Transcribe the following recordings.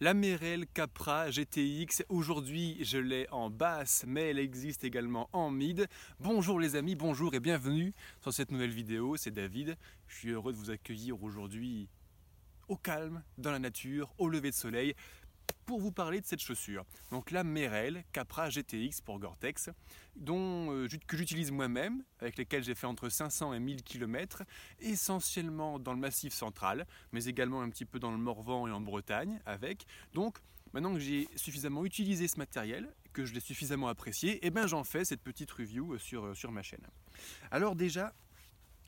La Merrell Capra GTX, aujourd'hui je l'ai en basse, mais elle existe également en mid. Bonjour les amis, bonjour et bienvenue sur cette nouvelle vidéo, c'est David. Je suis heureux de vous accueillir aujourd'hui au calme, dans la nature, au lever de soleil, pour vous parler de cette chaussure. Donc la Merrell Capra GTX pour Gore-Tex, dont, euh, que j'utilise moi-même, avec lesquels j'ai fait entre 500 et 1000 km, essentiellement dans le massif central, mais également un petit peu dans le Morvan et en Bretagne avec. Donc maintenant que j'ai suffisamment utilisé ce matériel, que je l'ai suffisamment apprécié, et eh ben j'en fais cette petite review euh, sur, euh, sur ma chaîne. Alors déjà,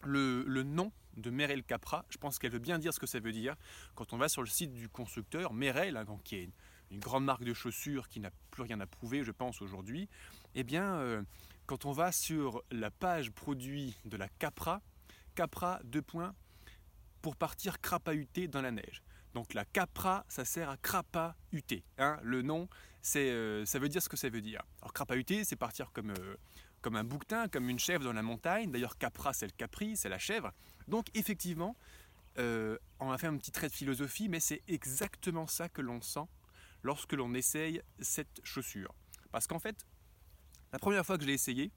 le, nom de Merrell Capra, je pense qu'elle veut bien dire ce que ça veut dire. Quand on va sur le site du constructeur, Merrell, hein, qui une grande marque de chaussures qui n'a plus rien à prouver, je pense, aujourd'hui, eh bien, euh, quand on va sur la page produit de la Capra, Capra, deux points, pour partir crapahuter dans la neige. Donc la Capra, ça sert à crapahuter. Hein. Le nom, c'est, euh, ça veut dire ce que ça veut dire. Alors crapahuter, c'est partir comme, euh, comme un bouquetin, comme une chèvre dans la montagne. D'ailleurs, Capra, c'est le capri, c'est la chèvre. Donc effectivement, on va faire un petit trait de philosophie, mais c'est exactement ça que l'on sent lorsque l'on essaye cette chaussure. Parce qu'en fait, la première fois que je l'ai essayé,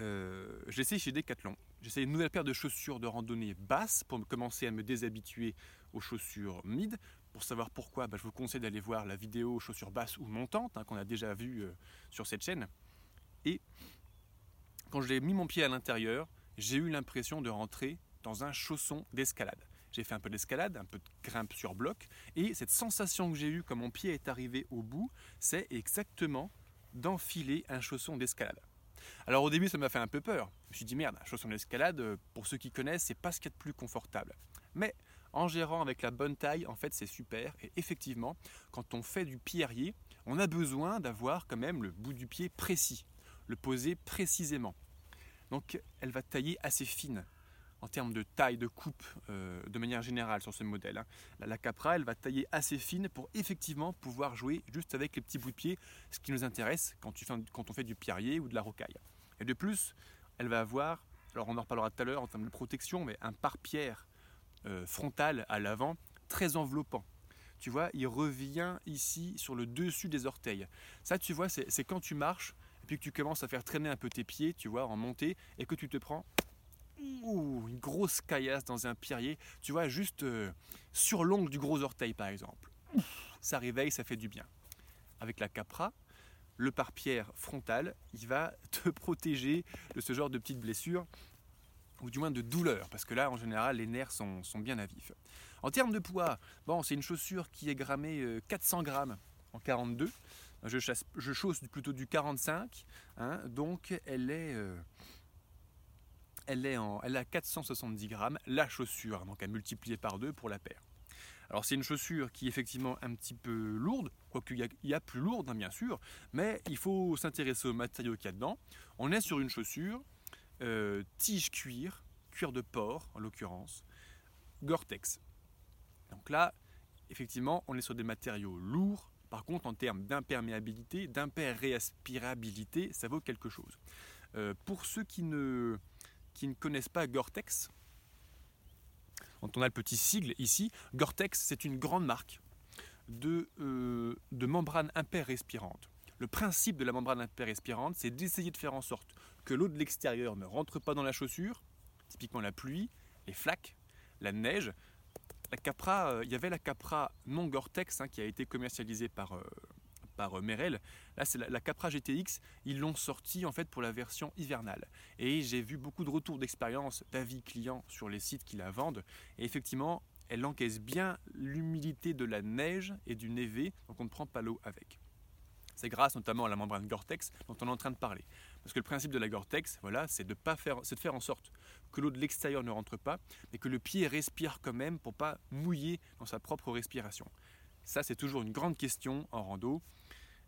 euh, je l'ai essayé chez Decathlon. J'ai essayé une nouvelle paire de chaussures de randonnée basse pour commencer à me déshabituer aux chaussures mid. Pour savoir pourquoi, bah, je vous conseille d'aller voir la vidéo chaussures basses ou montantes hein, qu'on a déjà vue euh, sur cette chaîne. Et quand j'ai mis mon pied à l'intérieur, j'ai eu l'impression de rentrer dans un chausson d'escalade j'ai fait un peu d'escalade, un peu de grimpe sur bloc, et cette sensation que j'ai eue quand mon pied est arrivé au bout, c'est exactement d'enfiler un chausson d'escalade. Alors au début, ça m'a fait un peu peur. Je me suis dit merde, un chausson d'escalade, euh, pour ceux qui connaissent, c'est pas ce qu'il y a de plus confortable. Mais en gérant avec la bonne taille, en fait, c'est super. Et effectivement, quand on fait du pierrier, on a besoin d'avoir quand même le bout du pied précis, le poser précisément. Donc elle va tailler assez fine en termes de taille, de coupe, euh, de manière générale sur ce modèle. Hein. La, Capra, elle va tailler assez fine pour effectivement pouvoir jouer juste avec les petits bouts de pied, ce qui nous intéresse quand, tu fais, quand on fait du pierrier ou de la rocaille. Et de plus, elle va avoir, alors on en reparlera tout à l'heure en termes de protection, mais un pare-pierre euh, frontal à l'avant très enveloppant. Tu vois, il revient ici sur le dessus des orteils. Ça, tu vois, c'est quand tu marches et puis que tu commences à faire traîner un peu tes pieds, tu vois, en montée, et que tu te prends une grosse caillasse dans un pierrier, tu vois, juste euh, sur l'ongle du gros orteil par exemple. Ça réveille, ça fait du bien. Avec la capra, le pare-pierre frontal, il va te protéger de ce genre de petites blessures, ou du moins de douleurs, parce que là, en général, les nerfs sont, bien à vif. En termes de poids, bon, c'est une chaussure qui est grammée 400 euh, grammes en 42. Je, je chausse plutôt du 45, hein, donc elle est... Euh, elle, est en, elle a 470 grammes, la chaussure, donc à multiplier par deux pour la paire. Alors c'est une chaussure qui est effectivement un petit peu lourde, quoique il y, a plus lourde hein, bien sûr, mais il faut s'intéresser au matériau qu'il y a dedans. On est sur une chaussure euh, tige cuir, cuir de porc en l'occurrence, Gore-Tex. Donc là, effectivement, on est sur des matériaux lourds. Par contre, en termes d'imperméabilité, d'imperréaspirabilité, ça vaut quelque chose. Euh, pour ceux qui ne, qui ne connaissent pas Gore-Tex, on a le petit sigle ici, Gore-Tex c'est une grande marque de, euh, de membrane. Le principe de la membrane imper-respirante, c'est d'essayer de faire en sorte que l'eau de l'extérieur ne rentre pas dans la chaussure, typiquement la pluie, les flaques, la neige. La Capra, euh, il y avait la Capra non Gore-Tex hein, qui a été commercialisée par, euh, par euh, Merrell. Là, c'est la, Capra GTX. Ils l'ont sorti en fait pour la version hivernale. Et j'ai vu beaucoup de retours d'expérience, d'avis clients sur les sites qui la vendent. Et effectivement, elle encaisse bien l'humidité de la neige et du névé, donc on ne prend pas l'eau avec. C'est grâce notamment à la membrane Gore-Tex dont on est en train de parler. Parce que le principe de la Gore-Tex, voilà, c'est de, pas faire, de faire en sorte que l'eau de l'extérieur ne rentre pas, mais que le pied respire quand même pour pas mouiller dans sa propre respiration. Ça, c'est toujours une grande question en rando.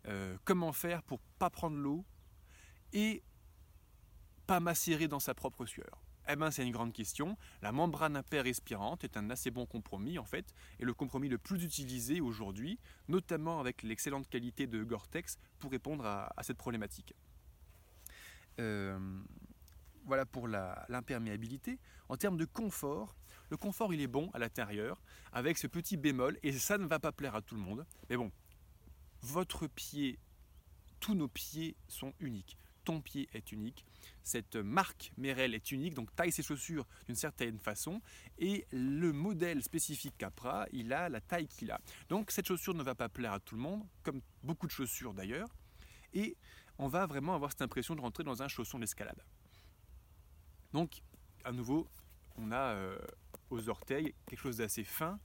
Euh, comment faire pour pas prendre l'eau et pas macérer dans sa propre sueur eh ben, c'est une grande question. La membrane respirante est un assez bon compromis en fait, et le compromis le plus utilisé aujourd'hui, notamment avec l'excellente qualité de Gore-Tex pour répondre à, cette problématique. Euh, voilà pour l'imperméabilité. En termes de confort, le confort il est bon à l'intérieur, avec ce petit bémol, et ça ne va pas plaire à tout le monde. Mais bon, votre pied, tous nos pieds sont uniques. Ton pied est unique. Cette marque Merrell est unique, donc taille ses chaussures d'une certaine façon. Et le modèle spécifique Capra, il a la taille qu'il a. Donc cette chaussure ne va pas plaire à tout le monde, comme beaucoup de chaussures d'ailleurs. Et on va vraiment avoir cette impression de rentrer dans un chausson d'escalade. Donc, à nouveau, on a euh, aux orteils quelque chose d'assez fin,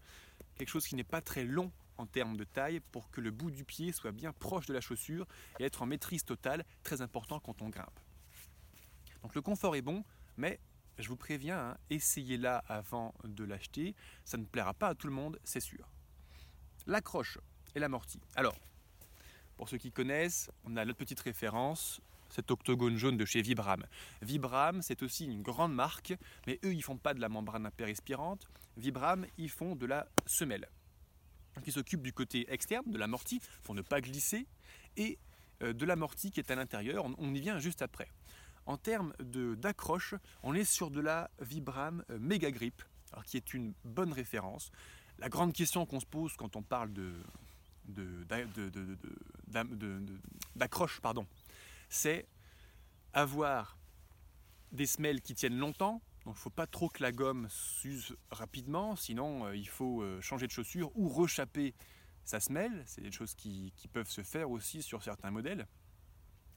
quelque chose qui n'est pas très long en termes de taille pour que le bout du pied soit bien proche de la chaussure et être en maîtrise totale, très important quand on grimpe. Donc le confort est bon, mais je vous préviens, hein, essayez-la avant de l'acheter, ça ne plaira pas à tout le monde, c'est sûr. L'accroche et l'amorti. Alors, pour ceux qui connaissent, on a notre petite référence, cet octogone jaune de chez Vibram. Vibram, c'est aussi une grande marque, mais eux, ils font pas de la membrane impérispirante. Vibram, ils font de la semelle. Qui ils s'occupent du côté externe, de l'amorti, pour ne pas glisser, et euh, de l'amorti qui est à l'intérieur. On, y vient juste après. En termes d'accroche, on est sur de la Vibram euh, Mega Grip, qui est une bonne référence. La grande question qu'on se pose quand on parle de, d'accroche, pardon, c'est avoir des semelles qui tiennent longtemps. Donc il ne faut pas trop que la gomme s'use rapidement, sinon euh, il faut euh, changer de chaussure ou rechapper sa semelle. C'est des choses qui, peuvent se faire aussi sur certains modèles.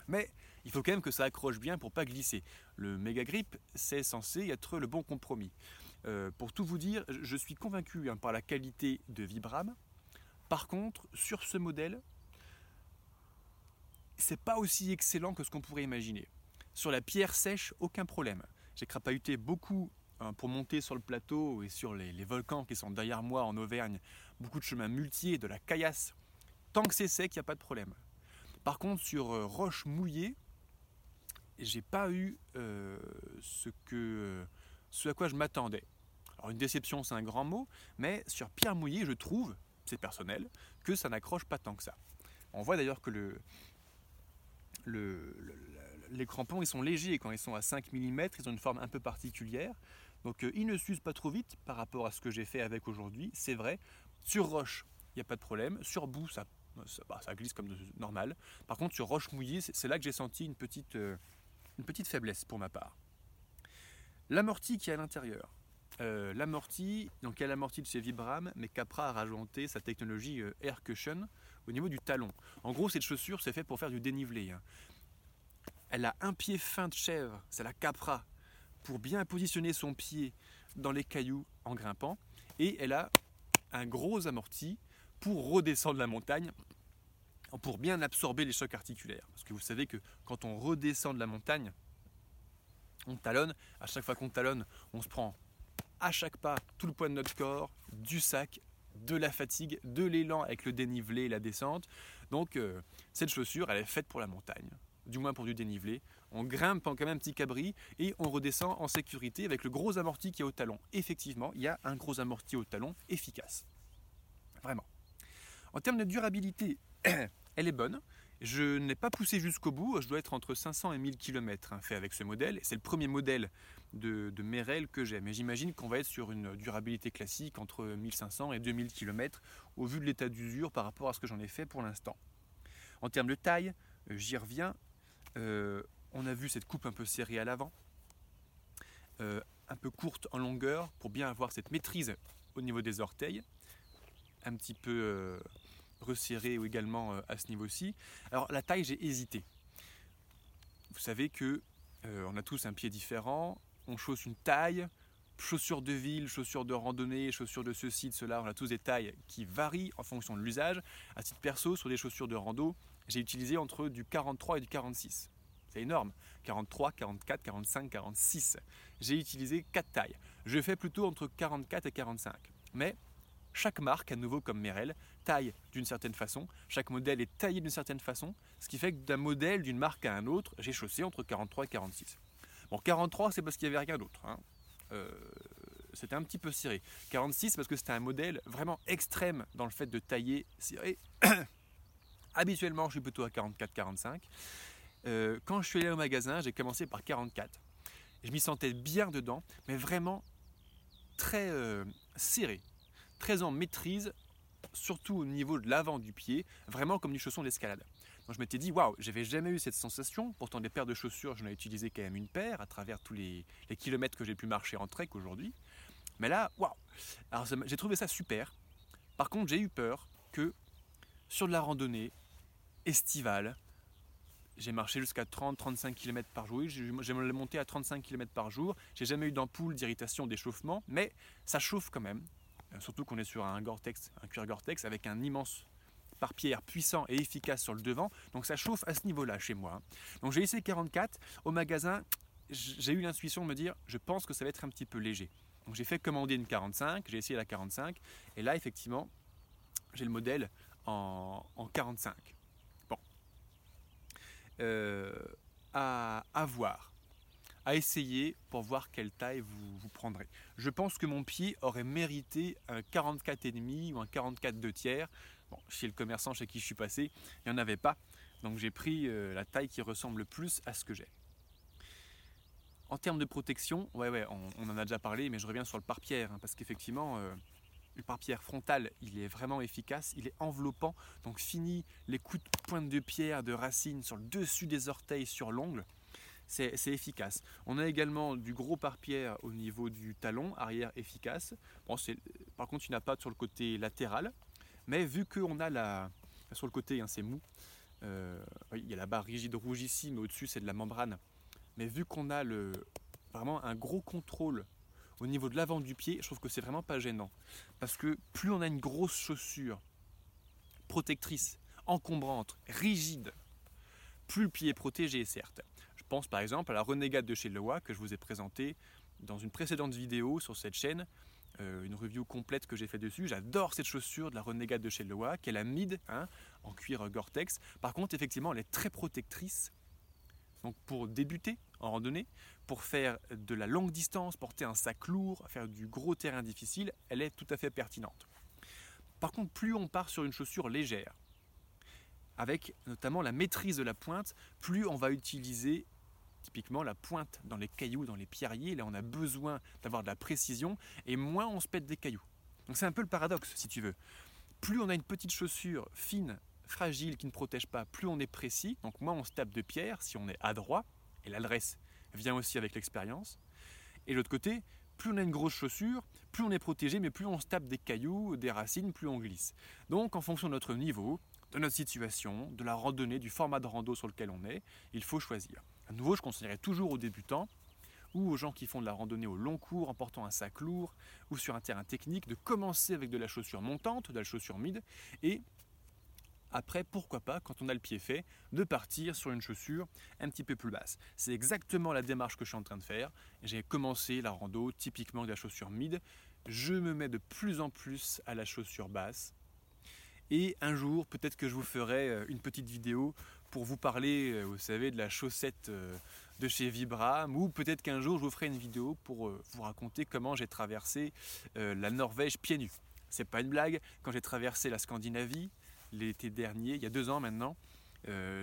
Mais il faut quand même que ça accroche bien pour pas glisser. Le Mega Grip, c'est censé être le bon compromis. Euh, pour tout vous dire, je suis convaincu hein, par la qualité de Vibram, par contre, sur ce modèle, c'est pas aussi excellent que ce qu'on pourrait imaginer. Sur la pierre sèche, aucun problème. J'ai crapahuté beaucoup hein, pour monter sur le plateau et sur les, volcans qui sont derrière moi en Auvergne. Beaucoup de chemins multiers, de la caillasse. Tant que c'est sec, il n'y a pas de problème. Par contre, sur euh, roche mouillée, j'ai pas eu euh, ce, que, ce à quoi je m'attendais. Alors une déception, c'est un grand mot, mais sur pierre mouillée, je trouve, c'est personnel, que ça n'accroche pas tant que ça. On voit d'ailleurs que le, les crampons ils sont légers quand ils sont à 5 mm, ils ont une forme un peu particulière. Donc euh, ils ne s'usent pas trop vite par rapport à ce que j'ai fait avec aujourd'hui, c'est vrai. Sur roche, il n'y a pas de problème. Sur boue, ça, bah, ça, glisse comme normal. Par contre, sur roche mouillée, c'est là que j'ai senti une petite, euh, une petite faiblesse pour ma part. L'amorti qui est à l'intérieur. Euh, l'amorti, donc il y a l'amorti de chez Vibram, mais Capra a rajouté sa technologie Air Cushion au niveau du talon. En gros, cette chaussure, c'est fait pour faire du dénivelé. Hein. Elle a un pied fin de chèvre, c'est la Capra, pour bien positionner son pied dans les cailloux en grimpant. Et elle a un gros amorti pour redescendre la montagne, pour bien absorber les chocs articulaires. Parce que vous savez que quand on redescend de la montagne, on talonne. À chaque fois qu'on talonne, on se prend à chaque pas tout le poids de notre corps, du sac, de la fatigue, de l'élan avec le dénivelé et la descente. Donc euh, cette chaussure, elle est faite pour la montagne, du moins pour du dénivelé. On grimpe en quand même un petit cabri et on redescend en sécurité avec le gros amorti qui est au talon. Effectivement, il y a un gros amorti au talon efficace. Vraiment. En termes de durabilité, elle est bonne. Je n'ai pas poussé jusqu'au bout, je dois être entre 500 et 1000 km hein, fait avec ce modèle. C'est le premier modèle de, de Merrell que j'ai, mais j'imagine qu'on va être sur une durabilité classique entre 1500 et 2000 km au vu de l'état d'usure par rapport à ce que j'en ai fait pour l'instant. En termes de taille, euh, j'y reviens. Euh, on a vu cette coupe un peu serrée à l'avant, euh, un peu courte en longueur pour bien avoir cette maîtrise au niveau des orteils, un petit peu resserré ou également euh, à ce niveau-ci. Alors la taille, j'ai hésité. Vous savez que euh, on a tous un pied différent, on chausse une taille, chaussures de ville, chaussures de randonnée, chaussures de ceci, de cela, on a tous des tailles qui varient en fonction de l'usage. À titre perso, sur des chaussures de rando, j'ai utilisé entre du 43 et du 46. C'est énorme. 43, 44, 45, 46. J'ai utilisé 4 tailles. Je fais plutôt entre 44 et 45. Mais chaque marque, à nouveau comme Merrell, taille d'une certaine façon, chaque modèle est taillé d'une certaine façon, ce qui fait que d'un modèle, d'une marque à un autre, j'ai chaussé entre 43 et 46. Bon, 43, c'est parce qu'il n'y avait rien d'autre. Hein. Euh, c'était un petit peu serré. 46, parce que c'était un modèle vraiment extrême dans le fait de tailler serré. Habituellement, je suis plutôt à 44-45. Euh, quand je suis allé au magasin, j'ai commencé par 44. je m'y sentais bien dedans, mais vraiment très euh, serré, très en maîtrise, surtout au niveau de l'avant du pied, vraiment comme du chausson d'escalade. Donc je m'étais dit, waouh, j'avais jamais eu cette sensation. Pourtant, des paires de chaussures, j'en ai utilisé quand même une paire à travers tous les, kilomètres que j'ai pu marcher en trek aujourd'hui. Mais là, waouh Alors j'ai trouvé ça super. Par contre, j'ai eu peur que sur de la randonnée estivale, j'ai marché jusqu'à 30-35 km par jour. J'ai monté à 35 km par jour. J'ai jamais eu d'ampoule, d'irritation, d'échauffement, mais ça chauffe quand même. Euh, surtout qu'on est sur un Gore-Tex, un cuir Gore-Tex avec un immense pare-pierre puissant et efficace sur le devant. Donc ça chauffe à ce niveau-là chez moi. Donc j'ai essayé 44. Au magasin, j'ai eu l'intuition de me dire, je pense que ça va être un petit peu léger. Donc j'ai fait commander une 45, j'ai essayé la 45. Et là, effectivement, j'ai le modèle en, 45. Euh, à, à, voir, à essayer pour voir quelle taille vous, vous prendrez. Je pense que mon pied aurait mérité un 44,5 ou un 44 2 tiers. Bon, chez le commerçant chez qui je suis passé, il n'y en avait pas. Donc j'ai pris euh, la taille qui ressemble le plus à ce que j'ai. En termes de protection, ouais, ouais, on, en a déjà parlé, mais je reviens sur le pare-pierre, hein, parce qu'effectivement, euh, le pare-pierre frontal, il est vraiment efficace, il est enveloppant, donc fini les coups de pointe de pierre, de racine sur le dessus des orteils, sur l'ongle, c'est efficace. On a également du gros pare-pierre au niveau du talon, arrière efficace. Bon, par contre, il n'y a pas sur le côté latéral, mais vu qu'on a la. Sur le côté, hein, c'est mou. Euh, il y a la barre rigide rouge ici, mais au-dessus, c'est de la membrane. Mais vu qu'on a le, vraiment un gros contrôle au niveau de l'avant du pied, je trouve que c'est vraiment pas gênant. Parce que plus on a une grosse chaussure protectrice, encombrante, rigide, plus le pied est protégé, certes. Je pense par exemple à la Renegade de chez Lewa que je vous ai présentée dans une précédente vidéo sur cette chaîne. Euh, une review complète que j'ai fait dessus. J'adore cette chaussure de la Renegade de chez Lewa, qui est la mid, hein, en cuir Gore-Tex. Par contre, effectivement, elle est très protectrice. Donc pour débuter en randonnée, pour faire de la longue distance, porter un sac lourd, faire du gros terrain difficile, elle est tout à fait pertinente. Par contre, plus on part sur une chaussure légère, avec notamment la maîtrise de la pointe, plus on va utiliser typiquement la pointe dans les cailloux, dans les pierriers, là on a besoin d'avoir de la précision et moins on se pète des cailloux. Donc c'est un peu le paradoxe si tu veux. Plus on a une petite chaussure fine, fragile, qui ne protège pas, plus on est précis, donc moins on se tape de pierre si on est adroit, et l'adresse vient aussi avec l'expérience. Et l'autre côté, plus on a une grosse chaussure, plus on est protégé, mais plus on se tape des cailloux, des racines, plus on glisse. Donc en fonction de notre niveau, de notre situation, de la randonnée, du format de rando sur lequel on est, il faut choisir. À nouveau, je conseillerais toujours aux débutants ou aux gens qui font de la randonnée au long cours en portant un sac lourd ou sur un terrain technique de commencer avec de la chaussure montante, de la chaussure mid et après, pourquoi pas, quand on a le pied fait, de partir sur une chaussure un petit peu plus basse. C'est exactement la démarche que je suis en train de faire. J'ai commencé la rando typiquement de la chaussure mid. Je me mets de plus en plus à la chaussure basse. Et un jour, peut-être que je vous ferai euh, une petite vidéo pour vous parler, euh, vous savez, de la chaussette euh, de chez Vibram, ou peut-être qu'un jour je vous ferai une vidéo pour vous raconter comment j'ai traversé la Norvège pieds nus. C'est pas une blague, quand j'ai traversé la Scandinavie l'été dernier, il y a deux ans maintenant,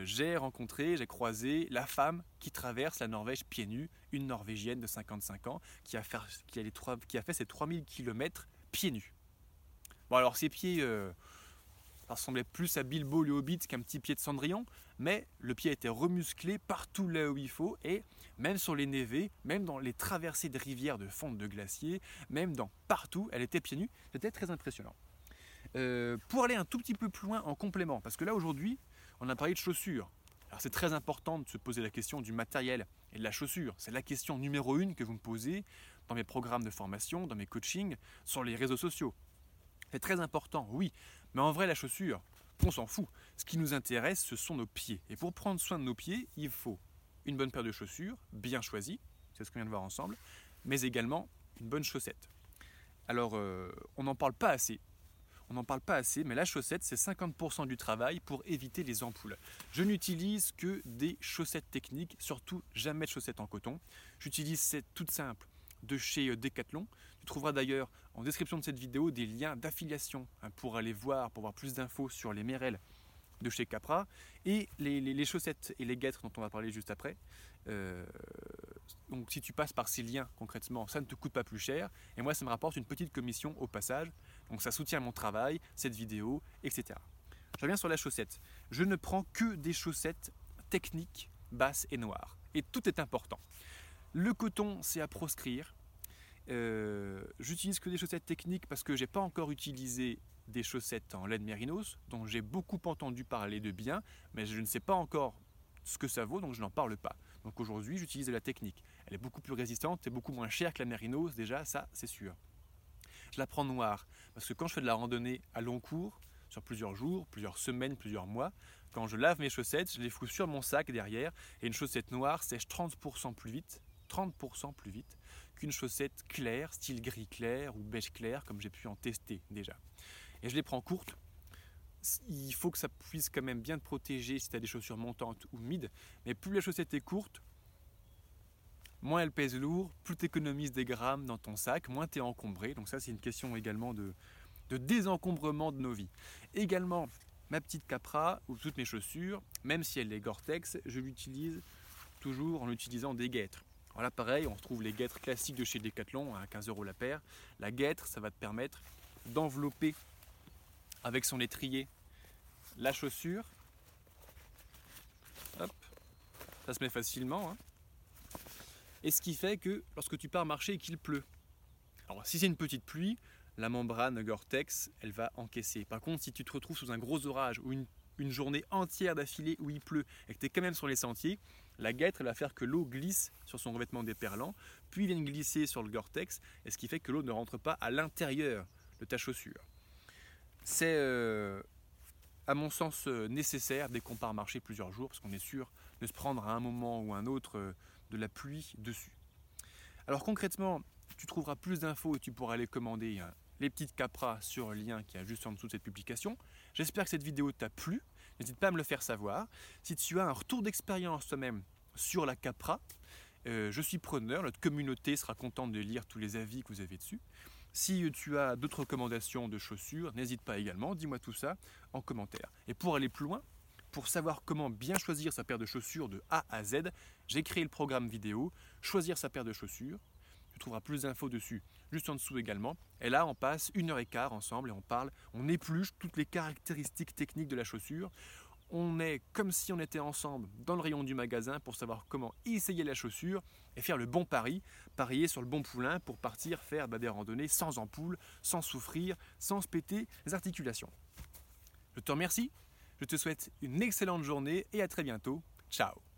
j'ai rencontré, j'ai croisé la femme qui traverse la Norvège pieds nus, une Norvégienne de 55 ans qui a fait, qui a a ses 3000 km pieds nus. Bon alors ses pieds ça ressemblait plus à Bilbo le Hobbit qu'un petit pied de Cendrillon, mais le pied était remusclé partout là où il faut, et même sur les névés, même dans les traversées de rivières de fonte de glaciers, même dans partout, elle était pieds nus, c'était très impressionnant. Euh, pour aller un tout petit peu plus loin en complément, parce que là aujourd'hui, on a parlé de chaussures. Alors c'est très important de se poser la question du matériel et de la chaussure. C'est la question numéro une que vous me posez dans mes programmes de formation, dans mes coachings, sur les réseaux sociaux. C'est très important, oui, mais en vrai, la chaussure, on s'en fout. Ce qui nous intéresse, ce sont nos pieds. Et pour prendre soin de nos pieds, il faut une bonne paire de chaussures, bien choisies, c'est ce qu'on vient de voir ensemble, mais également une bonne chaussette. Alors, euh, on n'en parle pas assez. On n'en parle pas assez, mais la chaussette, c'est 50% du travail pour éviter les ampoules. Je n'utilise que des chaussettes techniques, surtout jamais de chaussettes en coton. J'utilise cette toute simple de chez euh, Decathlon. Tu trouveras d'ailleurs en description de cette vidéo des liens d'affiliation hein, pour aller voir, pour voir plus d'infos sur les Merrell de chez Capra et les, chaussettes et les guêtres dont on va parler juste après. Euh, Donc si tu passes par ces liens concrètement, ça ne te coûte pas plus cher. Et moi, ça me rapporte une petite commission au passage. Donc ça soutient mon travail, cette vidéo, etc. Je reviens sur la chaussette. Je ne prends que des chaussettes techniques, basses et noires. Et tout est important. Le coton, c'est à proscrire. Euh, j'utilise que des chaussettes techniques parce que j'ai pas encore utilisé des chaussettes en laine mérinos, dont j'ai beaucoup entendu parler de bien, mais je ne sais pas encore ce que ça vaut, donc je n'en parle pas. Donc aujourd'hui, j'utilise de la technique. Elle est beaucoup plus résistante et beaucoup moins chère que la mérinos, déjà, ça c'est sûr. Je la prends noire, parce que quand je fais de la randonnée à long cours, sur plusieurs jours, plusieurs semaines, plusieurs mois, quand je lave mes chaussettes, je les fous sur mon sac derrière, et une chaussette noire sèche 30% plus vite, 30% plus vite qu'une chaussette claire, style gris clair ou beige clair, comme j'ai pu en tester déjà. Et je les prends courtes. Il faut que ça puisse quand même bien te protéger si tu as des chaussures montantes ou mid. Mais plus la chaussette est courte, moins elle pèse lourd, plus tu économises des grammes dans ton sac, moins tu es encombré. Donc ça c'est une question également de, de désencombrement de nos vies. Également, ma petite capra ou toutes mes chaussures, même si elle est Gore-Tex, je l'utilise toujours en utilisant des guêtres. Alors là pareil, on retrouve les guêtres classiques de chez Decathlon à 15 euros la paire. La guêtre, ça va te permettre d'envelopper avec son étrier la chaussure. Hop, ça se met facilement. Hein. Et ce qui fait que lorsque tu pars marcher et qu'il pleut, alors si c'est une petite pluie, la membrane Gore-Tex, elle va encaisser. Par contre, si tu te retrouves sous un gros orage ou une, journée entière d'affilée où il pleut et que tu es quand même sur les sentiers, la guêtre elle va faire que l'eau glisse sur son revêtement déperlant, puis vient glisser sur le Gore-Tex, et ce qui fait que l'eau ne rentre pas à l'intérieur de ta chaussure. C'est, euh, à mon sens, euh, nécessaire dès qu'on part marcher plusieurs jours, parce qu'on est sûr de se prendre à un moment ou un autre euh, de la pluie dessus. Alors concrètement, tu trouveras plus d'infos et tu pourras aller commander hein, les petites capras sur le lien qui est juste en dessous de cette publication. J'espère que cette vidéo t'a plu. N'hésite pas à me le faire savoir. Si tu as un retour d'expérience toi-même sur la capra, je suis preneur. Notre communauté sera contente de lire tous les avis que vous avez dessus. Si tu as d'autres recommandations de chaussures, n'hésite pas également, dis-moi tout ça en commentaire. Et pour aller plus loin, pour savoir comment bien choisir sa paire de chaussures de A à Z, j'ai créé le programme vidéo Choisir sa paire de chaussures. Tu trouveras plus d'infos dessus juste en dessous également. Et là, on passe une heure et quart ensemble et on parle, on épluche toutes les caractéristiques techniques de la chaussure on est comme si on était ensemble dans le rayon du magasin pour savoir comment essayer la chaussure et faire le bon pari, parier sur le bon poulain pour partir faire bah, des randonnées sans ampoule, sans souffrir, sans se péter les articulations. Je te remercie, je te souhaite une excellente journée et à très bientôt. Ciao